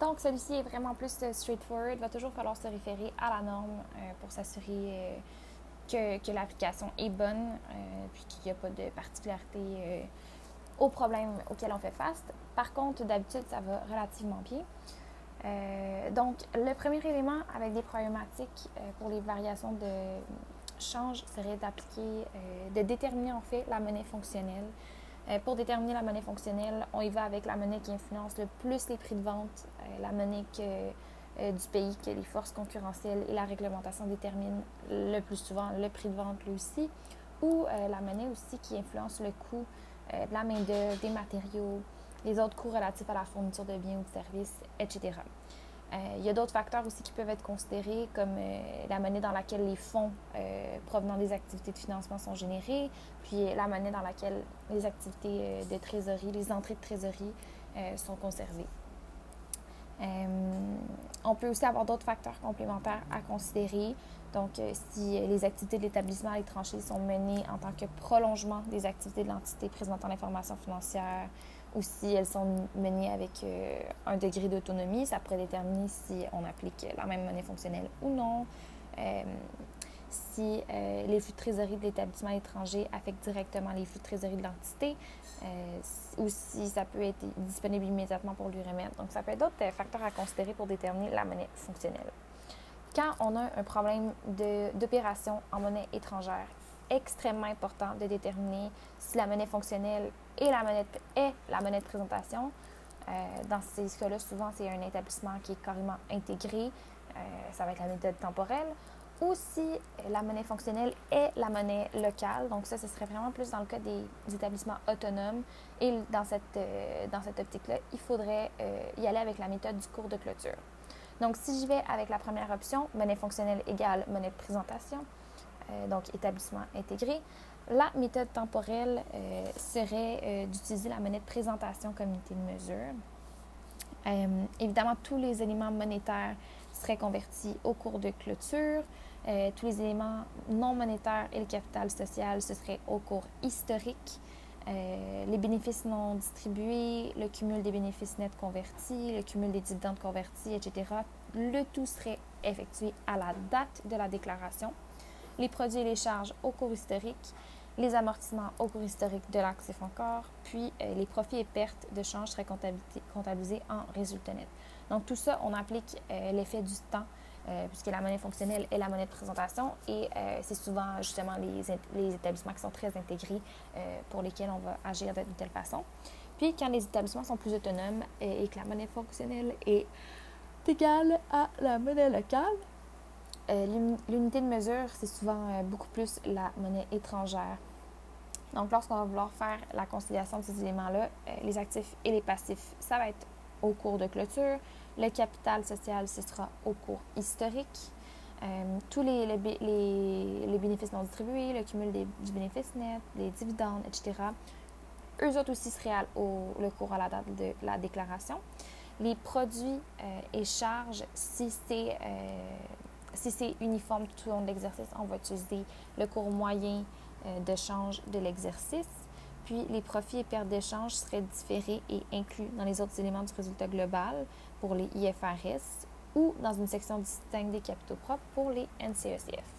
Donc, celui-ci est vraiment plus straightforward. Il va toujours falloir se référer à la norme pour s'assurer que, que l'application est bonne, puis qu'il n'y a pas de particularité aux problèmes auxquels on fait face. Par contre, d'habitude, ça va relativement bien. Euh, donc, le premier élément avec des problématiques euh, pour les variations de change serait d'appliquer, euh, de déterminer en fait la monnaie fonctionnelle. Pour déterminer la monnaie fonctionnelle, on y va avec la monnaie qui influence le plus les prix de vente, la monnaie du pays que les forces concurrentielles et la réglementation déterminent le plus souvent le prix de vente lui aussi, ou la monnaie aussi qui influence le coût de la main-d'œuvre, des matériaux, les autres coûts relatifs à la fourniture de biens ou de services, etc. Euh, il y a d'autres facteurs aussi qui peuvent être considérés, comme euh, la monnaie dans laquelle les fonds euh, provenant des activités de financement sont générés, puis la monnaie dans laquelle les activités de trésorerie, les entrées de trésorerie sont conservées. On peut aussi avoir d'autres facteurs complémentaires à considérer. Donc, si les activités de l'établissement à l'étranger sont menées en tant que prolongement des activités de l'entité présentant l'information financière, ou si elles sont menées avec euh, un degré d'autonomie, ça pourrait déterminer si on applique la même monnaie fonctionnelle ou non. Euh, si euh, les flux de trésorerie de l'établissement étranger affectent directement les flux de trésorerie de l'entité, ou si ça peut être disponible immédiatement pour lui remettre. Donc, ça peut être d'autres facteurs à considérer pour déterminer la monnaie fonctionnelle. Quand on a un problème d'opération en monnaie étrangère, extrêmement important de déterminer si la monnaie fonctionnelle est la monnaie de, est la monnaie de présentation. Euh, dans ces cas-là, souvent, c'est un établissement qui est carrément intégré. Euh, ça va être la méthode temporelle. Ou si la monnaie fonctionnelle est la monnaie locale. Donc ça, ce serait vraiment plus dans le cas des, établissements autonomes. Et dans cette, euh, cette optique-là, il faudrait y aller avec la méthode du cours de clôture. Donc si j'y vais avec la première option, monnaie fonctionnelle égale monnaie de présentation, euh, donc établissement intégré. La méthode temporelle euh, serait euh, d'utiliser la monnaie de présentation comme unité de mesure. évidemment, tous les éléments monétaires seraient convertis au cours de clôture. Tous les éléments non monétaires et le capital social, ce serait au cours historique. les bénéfices non distribués, le cumul des bénéfices nets convertis, le cumul des dividendes convertis, etc. Le tout serait effectué à la date de la déclaration les produits et les charges au cours historique, les amortissements au cours historique de l'actif encore, puis euh, les profits et pertes de change seraient comptabilisés en résultat net. Donc tout ça, on applique euh, l'effet du temps, euh, puisque la monnaie fonctionnelle est la monnaie de présentation, et c'est souvent justement les, établissements qui sont très intégrés pour lesquels on va agir de, telle façon. Puis quand les établissements sont plus autonomes et que la monnaie fonctionnelle est égale à la monnaie locale, euh, l'unité de mesure, c'est souvent euh, beaucoup plus la monnaie étrangère. Donc, lorsqu'on va vouloir faire la conciliation de ces éléments-là, euh, les actifs et les passifs, ça va être au cours de clôture. Le capital social, ce sera au cours historique. tous les, les, bénéfices non distribués, le cumul des, du bénéfice net, les dividendes, etc. Eux autres aussi seraient le cours à la date de la déclaration. Les produits et charges, si c'est si c'est uniforme tout au long de l'exercice, on va utiliser le cours moyen euh, de change de l'exercice. Puis les profits et pertes d'échange seraient différés et inclus dans les autres éléments du résultat global pour les IFRS ou dans une section distincte des capitaux propres pour les NCECF.